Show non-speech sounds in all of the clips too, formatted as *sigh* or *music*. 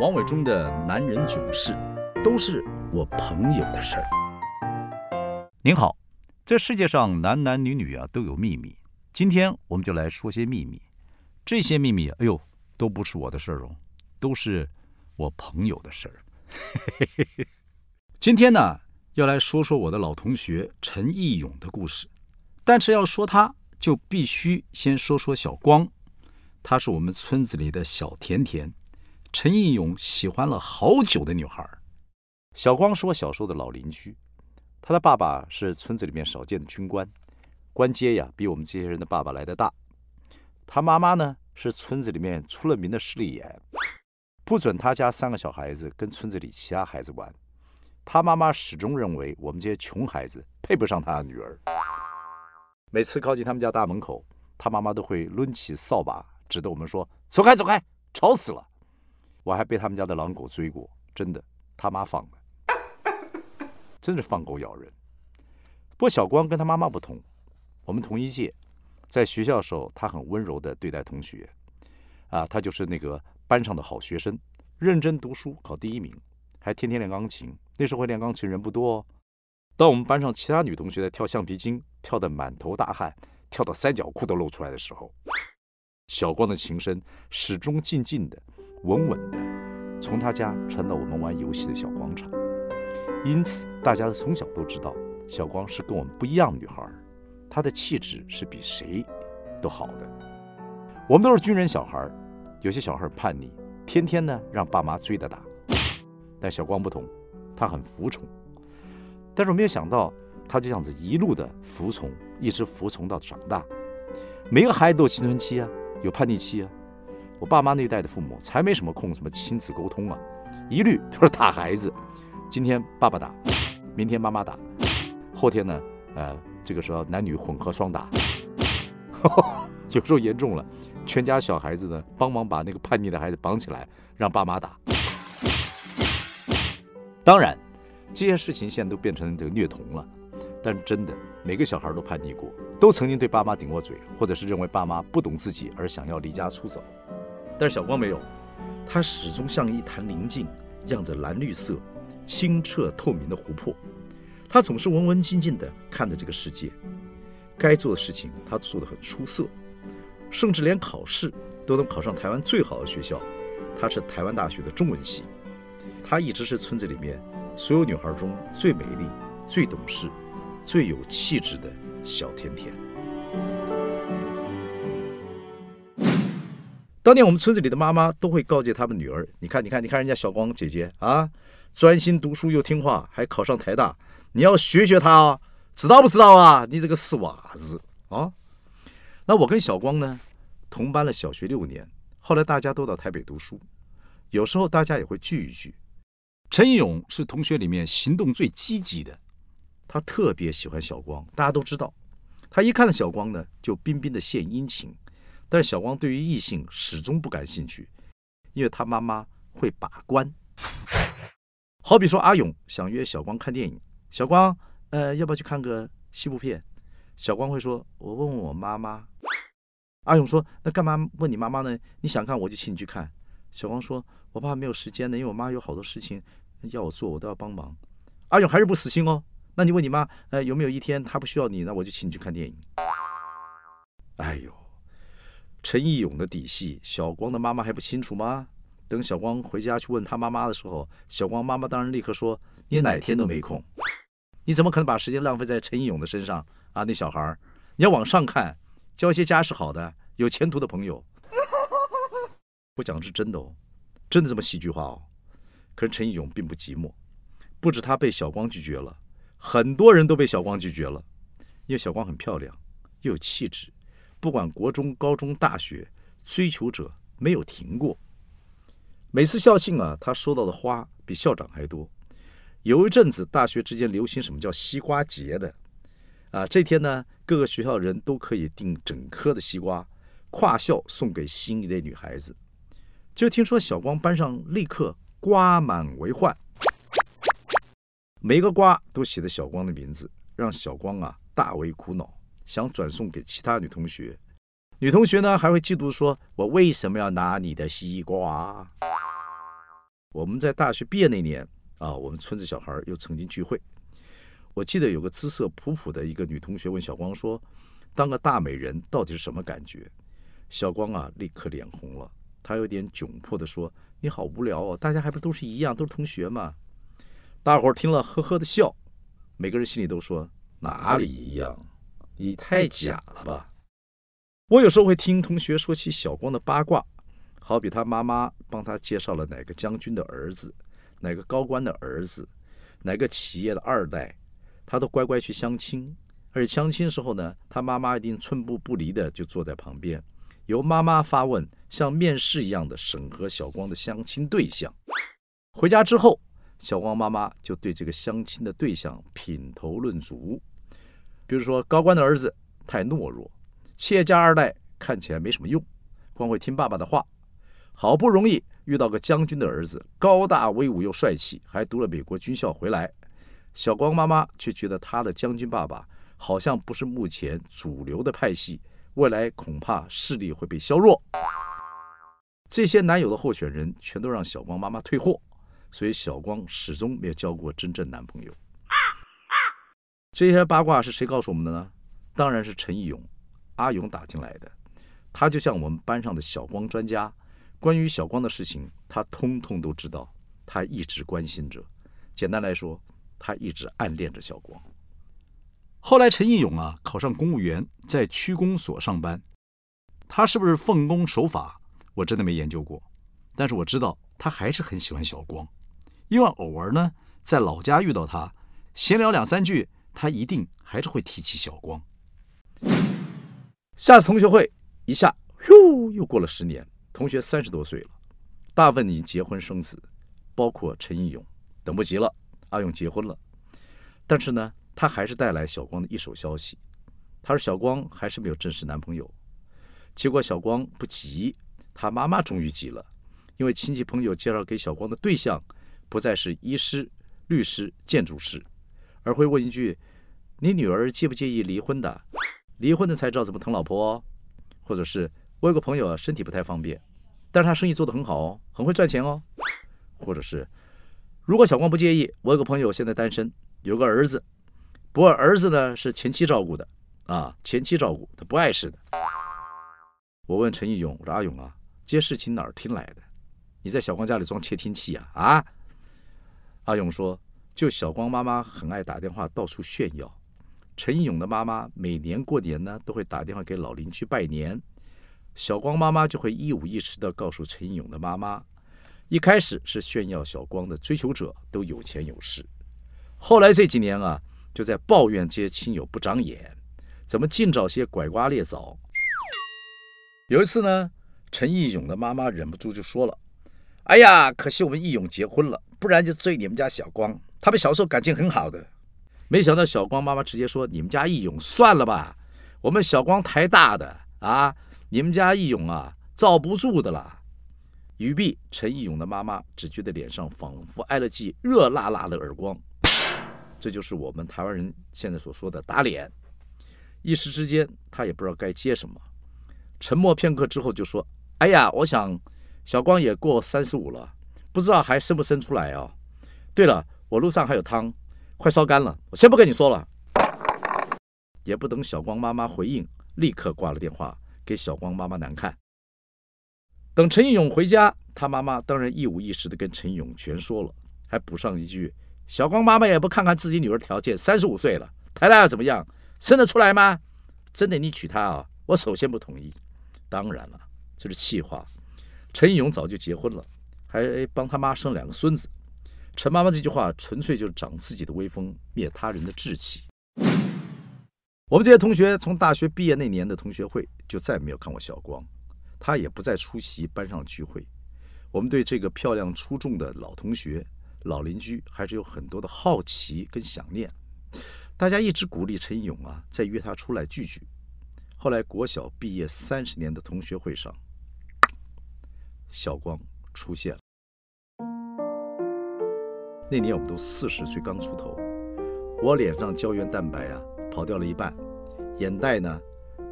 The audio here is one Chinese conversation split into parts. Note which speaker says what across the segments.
Speaker 1: 王伟忠的男人囧事，都是我朋友的事儿。您好，这世界上男男女女啊都有秘密，今天我们就来说些秘密。这些秘密，哎呦，都不是我的事儿哦，都是我朋友的事儿。*laughs* 今天呢，要来说说我的老同学陈义勇的故事，但是要说他，就必须先说说小光，他是我们村子里的小甜甜。陈义勇喜欢了好久的女孩小光是我小时候的老邻居，他的爸爸是村子里面少见的军官，官阶呀比我们这些人的爸爸来的大。他妈妈呢是村子里面出了名的势利眼，不准他家三个小孩子跟村子里其他孩子玩。他妈妈始终认为我们这些穷孩子配不上他的女儿。每次靠近他们家大门口，他妈妈都会抡起扫把指着我们说：“走开，走开，吵死了。”我还被他们家的狼狗追过，真的，他妈放的，*laughs* 真是放狗咬人。不过小光跟他妈妈不同，我们同一届，在学校的时候，他很温柔的对待同学，啊，他就是那个班上的好学生，认真读书，考第一名，还天天练钢琴。那时候会练钢琴人不多哦。当我们班上其他女同学在跳橡皮筋，跳得满头大汗，跳到三角裤都露出来的时候，小光的琴声始终静静的。稳稳的从他家传到我们玩游戏的小广场，因此大家从小都知道小光是跟我们不一样的女孩，她的气质是比谁都好的。我们都是军人小孩，有些小孩叛逆，天天呢让爸妈追着打，但小光不同，他很服从。但是我没有想到，他就这样子一路的服从，一直服从到长大。每个孩子都有青春期啊，有叛逆期啊。我爸妈那一代的父母才没什么空什么亲子沟通啊，一律 *laughs* 都是打孩子。今天爸爸打，明天妈妈打，后天呢，呃，这个时候男女混合双打。*laughs* 有时候严重了，全家小孩子呢帮忙把那个叛逆的孩子绑起来，让爸妈打。当然，这些事情现在都变成这个虐童了。但真的，每个小孩都叛逆过，都曾经对爸妈顶过嘴，或者是认为爸妈不懂自己而想要离家出走。但是小光没有，他始终像一潭宁静、漾着蓝绿色、清澈透明的湖泊。他总是文文静静地看着这个世界，该做的事情他做得很出色，甚至连考试都能考上台湾最好的学校。他是台湾大学的中文系。他一直是村子里面所有女孩中最美丽、最懂事、最有气质的小甜甜。当年我们村子里的妈妈都会告诫他们女儿：“你看，你看，你看人家小光姐姐啊，专心读书又听话，还考上台大，你要学学她啊，知道不知道啊？你这个死娃子啊！”那我跟小光呢，同班了小学六年，后来大家都到台北读书，有时候大家也会聚一聚。陈勇是同学里面行动最积极的，他特别喜欢小光，大家都知道，他一看到小光呢，就彬彬的献殷勤。但是小光对于异性始终不感兴趣，因为他妈妈会把关。好比说阿勇想约小光看电影，小光，呃，要不要去看个西部片？小光会说：“我问问我妈妈。”阿勇说：“那干嘛问你妈妈呢？你想看我就请你去看。”小光说：“我爸没有时间呢，因为我妈有好多事情要我做，我都要帮忙。”阿勇还是不死心哦。那你问你妈，呃，有没有一天她不需要你，那我就请你去看电影。哎呦！陈义勇的底细，小光的妈妈还不清楚吗？等小光回家去问他妈妈的时候，小光妈妈当然立刻说：“你哪天都没空，你怎么可能把时间浪费在陈义勇的身上啊？那小孩儿你要往上看，交一些家世好的、有前途的朋友。”我讲的是真的哦，真的这么戏剧化哦。可是陈义勇并不寂寞，不止他被小光拒绝了，很多人都被小光拒绝了，因为小光很漂亮，又有气质。不管国中、高中、大学，追求者没有停过。每次校庆啊，他收到的花比校长还多。有一阵子，大学之间流行什么叫西瓜节的啊？这天呢，各个学校的人都可以订整颗的西瓜，跨校送给心仪的女孩子。就听说小光班上立刻瓜满为患，每个瓜都写的小光的名字，让小光啊大为苦恼。想转送给其他女同学，女同学呢还会嫉妒说：“我为什么要拿你的西瓜？”我们在大学毕业那年啊，我们村子小孩又曾经聚会。我记得有个姿色普普的一个女同学问小光说：“当个大美人到底是什么感觉？”小光啊，立刻脸红了，他有点窘迫地说：“你好无聊哦，大家还不都是一样，都是同学嘛。”大伙儿听了呵呵的笑，每个人心里都说：“哪里一样？你太假了吧！”我有时候会听同学说起小光的八卦，好比他妈妈帮他介绍了哪个将军的儿子，哪个高官的儿子，哪个企业的二代。他都乖乖去相亲，而且相亲时候呢，他妈妈一定寸步不离的就坐在旁边，由妈妈发问，像面试一样的审核小光的相亲对象。回家之后，小光妈妈就对这个相亲的对象品头论足，比如说高官的儿子太懦弱，企业家二代看起来没什么用，光会听爸爸的话。好不容易遇到个将军的儿子，高大威武又帅气，还读了美国军校回来。小光妈妈却觉得她的将军爸爸好像不是目前主流的派系，未来恐怕势力会被削弱。这些男友的候选人全都让小光妈妈退货，所以小光始终没有交过真正男朋友。这些八卦是谁告诉我们的呢？当然是陈义勇、阿勇打听来的。他就像我们班上的小光专家，关于小光的事情，他通通都知道，他一直关心着。简单来说。他一直暗恋着小光。后来，陈义勇啊考上公务员，在区公所上班。他是不是奉公守法？我真的没研究过。但是我知道他还是很喜欢小光，因为偶尔呢在老家遇到他，闲聊两三句，他一定还是会提起小光。下次同学会一下，哟，又过了十年，同学三十多岁了，大部分已经结婚生子，包括陈义勇，等不及了。阿勇结婚了，但是呢，他还是带来小光的一手消息。他说：“小光还是没有正式男朋友。”结果小光不急，他妈妈终于急了，因为亲戚朋友介绍给小光的对象不再是医师、律师、建筑师，而会问一句：“你女儿介不介意离婚的？离婚的才知道怎么疼老婆哦。”或者是我有个朋友，身体不太方便，但是他生意做得很好哦，很会赚钱哦。或者是。如果小光不介意，我有个朋友现在单身，有个儿子，不过儿子呢是前妻照顾的，啊，前妻照顾他不碍事的。我问陈义勇，我说阿勇啊，这些事情哪儿听来的？你在小光家里装窃听器啊？啊？阿勇说，就小光妈妈很爱打电话到处炫耀，陈义勇的妈妈每年过年呢都会打电话给老邻居拜年，小光妈妈就会一五一十的告诉陈义勇的妈妈。一开始是炫耀小光的追求者都有钱有势，后来这几年啊，就在抱怨这些亲友不长眼，怎么尽找些拐瓜裂枣。有一次呢，陈义勇的妈妈忍不住就说了：“哎呀，可惜我们义勇结婚了，不然就追你们家小光。他们小时候感情很好的。”没想到小光妈妈直接说：“你们家义勇算了吧，我们小光台大的啊，你们家义勇啊，罩不住的了。”语毕，陈义勇的妈妈只觉得脸上仿佛挨了记热辣辣的耳光，这就是我们台湾人现在所说的打脸。一时之间，他也不知道该接什么。沉默片刻之后，就说：“哎呀，我想小光也过三十五了，不知道还生不生出来啊？对了，我路上还有汤，快烧干了，我先不跟你说了。”也不等小光妈妈回应，立刻挂了电话，给小光妈妈难看。等陈义勇回家，他妈妈当然一五一十的跟陈义勇全说了，还补上一句：“小光妈妈也不看看自己女儿条件，三十五岁了，台大要怎么样？生得出来吗？真的你娶她啊？我首先不同意。当然了，这是气话。陈义勇早就结婚了，还帮他妈生两个孙子。陈妈妈这句话纯粹就是长自己的威风，灭他人的志气。我们这些同学从大学毕业那年的同学会，就再没有看过小光。他也不再出席班上聚会，我们对这个漂亮出众的老同学、老邻居还是有很多的好奇跟想念。大家一直鼓励陈勇啊，再约他出来聚聚。后来国小毕业三十年的同学会上，小光出现了。那年我们都四十岁刚出头，我脸上胶原蛋白啊跑掉了一半，眼袋呢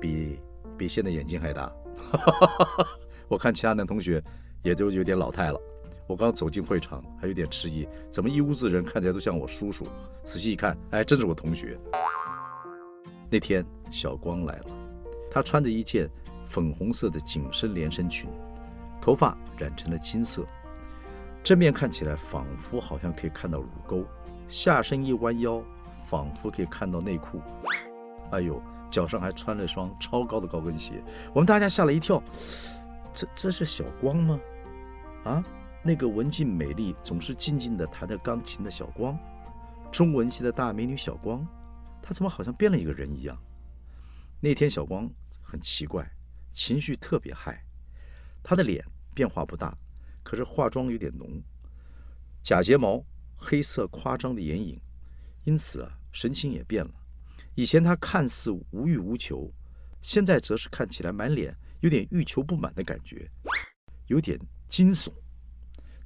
Speaker 1: 比比现在眼睛还大。*laughs* 我看其他男同学也都有点老态了，我刚走进会场，还有点迟疑，怎么一屋子人看起来都像我叔叔？仔细一看，哎，真是我同学。那天小光来了，他穿着一件粉红色的紧身连身裙，头发染成了金色，正面看起来仿佛好像可以看到乳沟，下身一弯腰，仿佛可以看到内裤。哎呦，脚上还穿了双超高的高跟鞋，我们大家吓了一跳，这这是小光吗？啊？那个文静美丽、总是静静地弹着钢琴的小光，中文系的大美女小光，她怎么好像变了一个人一样？那天小光很奇怪，情绪特别嗨，她的脸变化不大，可是化妆有点浓，假睫毛、黑色夸张的眼影，因此啊，神情也变了。以前他看似无欲无求，现在则是看起来满脸有点欲求不满的感觉，有点惊悚。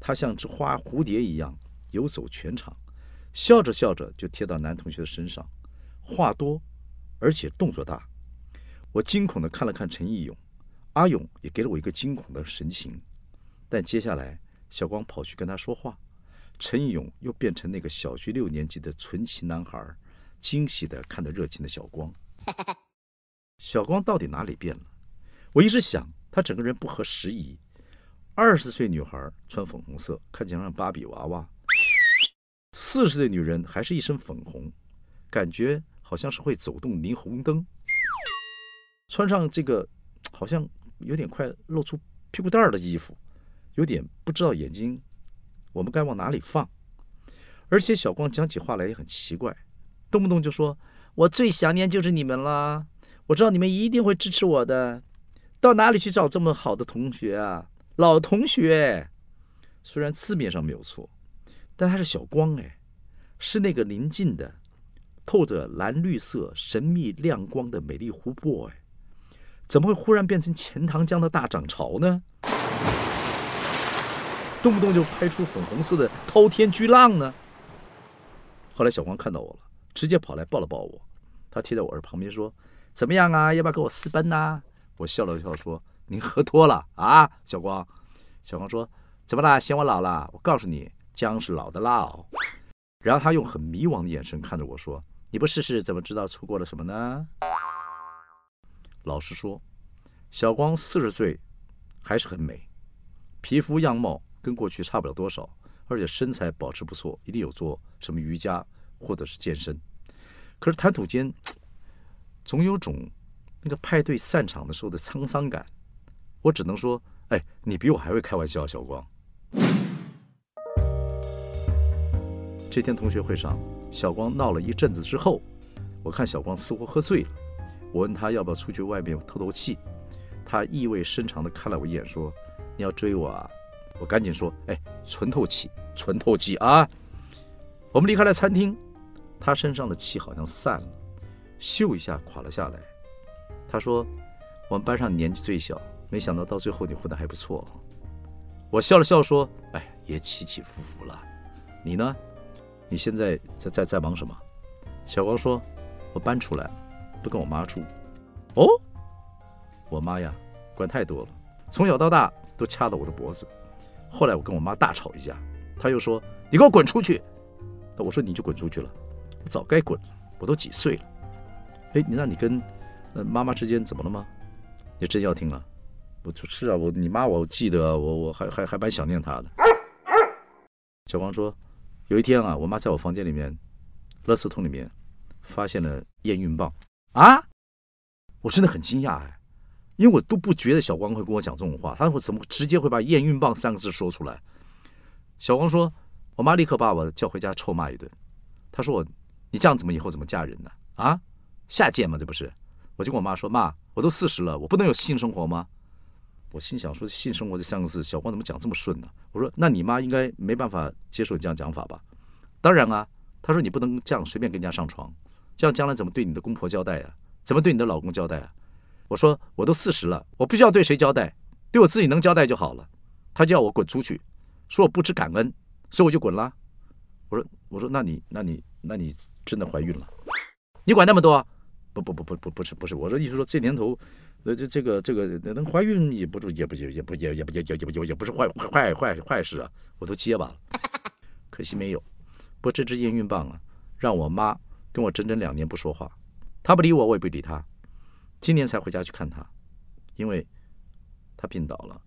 Speaker 1: 他像只花蝴蝶一样游走全场，笑着笑着就贴到男同学的身上，话多，而且动作大。我惊恐地看了看陈义勇，阿勇也给了我一个惊恐的神情。但接下来，小光跑去跟他说话，陈勇又变成那个小学六年级的纯情男孩，惊喜地看着热情的小光。小光到底哪里变了？我一直想，他整个人不合时宜。二十岁女孩穿粉红色，看起来像芭比娃娃；四十岁女人还是一身粉红，感觉好像是会走动霓虹灯。穿上这个好像有点快露出屁股蛋儿的衣服，有点不知道眼睛我们该往哪里放。而且小光讲起话来也很奇怪，动不动就说：“我最想念就是你们了，我知道你们一定会支持我的。到哪里去找这么好的同学啊？”老同学，虽然字面上没有错，但他是小光哎，是那个临近的、透着蓝绿色神秘亮光的美丽湖泊哎，怎么会忽然变成钱塘江的大涨潮呢？动不动就拍出粉红色的滔天巨浪呢？后来小光看到我了，直接跑来抱了抱我，他贴在我耳旁边说：“怎么样啊？要不要跟我私奔呐？”我笑了笑说。您喝多了啊，小光。小光说：“怎么啦？嫌我老了？我告诉你，姜是老的辣哦。”然后他用很迷惘的眼神看着我说：“你不试试怎么知道错过了什么呢？”老实说，小光四十岁还是很美，皮肤样貌跟过去差不了多少，而且身材保持不错，一定有做什么瑜伽或者是健身。可是谈吐间总有种那个派对散场的时候的沧桑感。我只能说，哎，你比我还会开玩笑，小光。这天同学会上，小光闹了一阵子之后，我看小光似乎喝醉了，我问他要不要出去外面透透气，他意味深长地看了我一眼，说：“你要追我啊？”我赶紧说：“哎，纯透气，纯透气啊！”我们离开了餐厅，他身上的气好像散了，咻一下垮了下来。他说：“我们班上年纪最小。”没想到到最后你混得还不错，我笑了笑说：“哎，也起起伏伏了。你呢？你现在在在在忙什么？”小光说：“我搬出来了，不跟我妈住。”哦，我妈呀，管太多了，从小到大都掐着我的脖子。后来我跟我妈大吵一架，她又说：“你给我滚出去！”我说：“你就滚出去了，早该滚了，我都几岁了。”哎，你那你跟妈妈之间怎么了吗？你真要听了？我就是啊，我你妈，我记得，我我还还还蛮想念她的。小光说，有一天啊，我妈在我房间里面，垃圾桶里面发现了验孕棒啊！我真的很惊讶哎，因为我都不觉得小光会跟我讲这种话，他会怎么直接会把验孕棒三个字说出来？小光说，我妈立刻把我叫回家臭骂一顿。他说我，你这样怎么以后怎么嫁人呢？啊，下贱吗？这不是？我就跟我妈说，妈，我都四十了，我不能有性生活吗？我心想说性生活这三个字，小光怎么讲这么顺呢？我说那你妈应该没办法接受你这样讲法吧？当然啊，他说你不能这样随便跟人家上床，这样将来怎么对你的公婆交代啊？怎么对你的老公交代啊？我说我都四十了，我不需要对谁交代，对我自己能交代就好了。他叫我滚出去，说我不知感恩，所以我就滚了。我说我说那你那你那你真的怀孕了？你管那么多？不不不不不不是不是，我说意思说这年头。那这这个这个能怀孕也不也不也也不也也不也也也也也不是坏坏坏坏事啊，我都结巴了，可惜没有。不这支验孕棒啊，让我妈跟我整整两年不说话，她不理我，我也不理她。今年才回家去看她，因为她病倒了。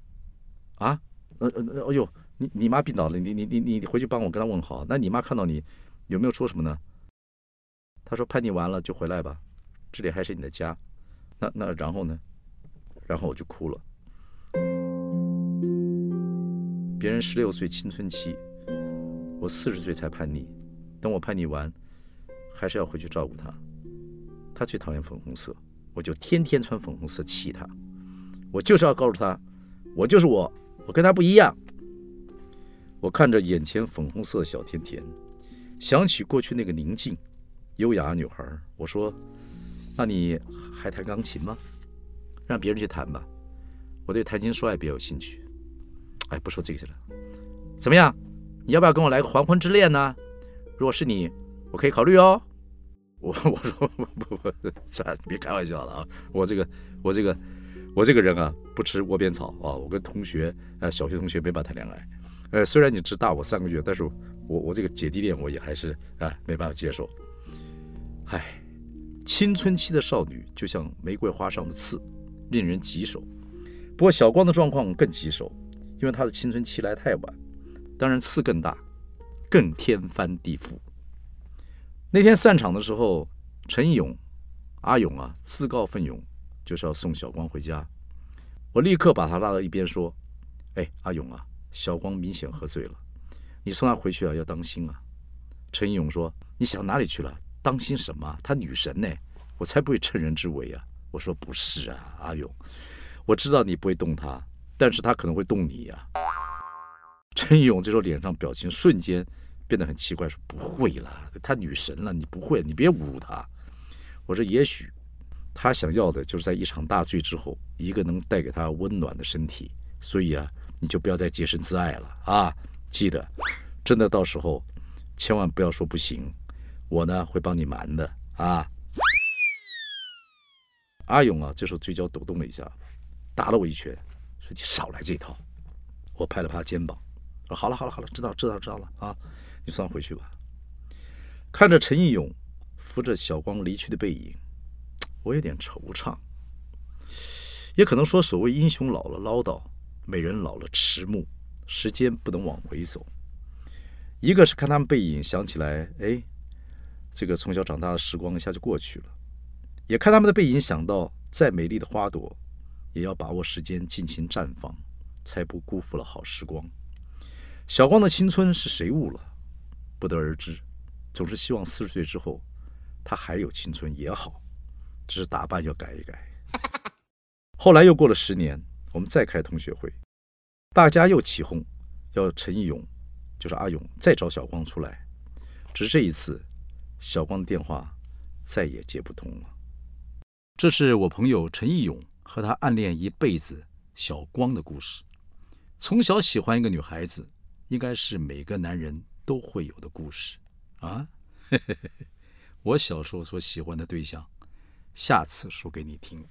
Speaker 1: 啊？呃呃，哎呦，你你妈病倒了，你你你你回去帮我跟她问好。那你妈看到你有没有说什么呢？她说叛逆完了就回来吧，这里还是你的家。那那然后呢？然后我就哭了。别人十六岁青春期，我四十岁才叛逆。等我叛逆完，还是要回去照顾他。他最讨厌粉红色，我就天天穿粉红色气他。我就是要告诉他，我就是我，我跟他不一样。我看着眼前粉红色的小甜甜，想起过去那个宁静、优雅女孩，我说：“那你还弹钢琴吗？让别人去弹吧。我对谈情说爱比较有兴趣。”哎，不说这个了。怎么样？你要不要跟我来个黄昏之恋呢？如果是你，我可以考虑哦。我 *laughs* 我说不不，算了，别开玩笑了啊！我这个我这个我这个人啊，不吃窝边草啊！我跟同学呃小学同学没办法谈恋爱。呃，虽然你只大我三个月，但是我我这个姐弟恋我也还是啊没办法接受。唉，青春期的少女就像玫瑰花上的刺，令人棘手。不过小光的状况更棘手。因为他的青春期来太晚，当然刺更大，更天翻地覆。那天散场的时候，陈勇、阿勇啊，自告奋勇就是要送小光回家。我立刻把他拉到一边说：“哎，阿勇啊，小光明显喝醉了，你送他回去啊，要当心啊。”陈勇说：“你想哪里去了？当心什么？她女神呢，我才不会趁人之危啊！”我说：“不是啊，阿勇，我知道你不会动她。”但是他可能会动你呀，陈勇这时候脸上表情瞬间变得很奇怪，说：“不会了，她女神了，你不会，你别侮辱她。”我说：“也许他想要的就是在一场大醉之后，一个能带给他温暖的身体。所以啊，你就不要再洁身自爱了啊！记得，真的到时候千万不要说不行，我呢会帮你瞒的啊。”阿勇啊，这时候嘴角抖动了一下，打了我一拳。说你少来这套，我拍了拍他肩膀，说好了好了好了，知道知道知道了啊，你算回去吧。看着陈义勇扶着小光离去的背影，我有点惆怅。也可能说，所谓英雄老了唠叨，美人老了迟暮，时间不能往回走。一个是看他们背影，想起来，哎，这个从小长大的时光一下就过去了；也看他们的背影，想到再美丽的花朵。也要把握时间，尽情绽放，才不辜负了好时光。小光的青春是谁误了？不得而知。总是希望四十岁之后，他还有青春也好，只是打扮要改一改。后来又过了十年，我们再开同学会，大家又起哄，要陈义勇，就是阿勇，再找小光出来。只是这一次，小光的电话再也接不通了。这是我朋友陈义勇。和他暗恋一辈子小光的故事，从小喜欢一个女孩子，应该是每个男人都会有的故事啊。*laughs* 我小时候所喜欢的对象，下次说给你听。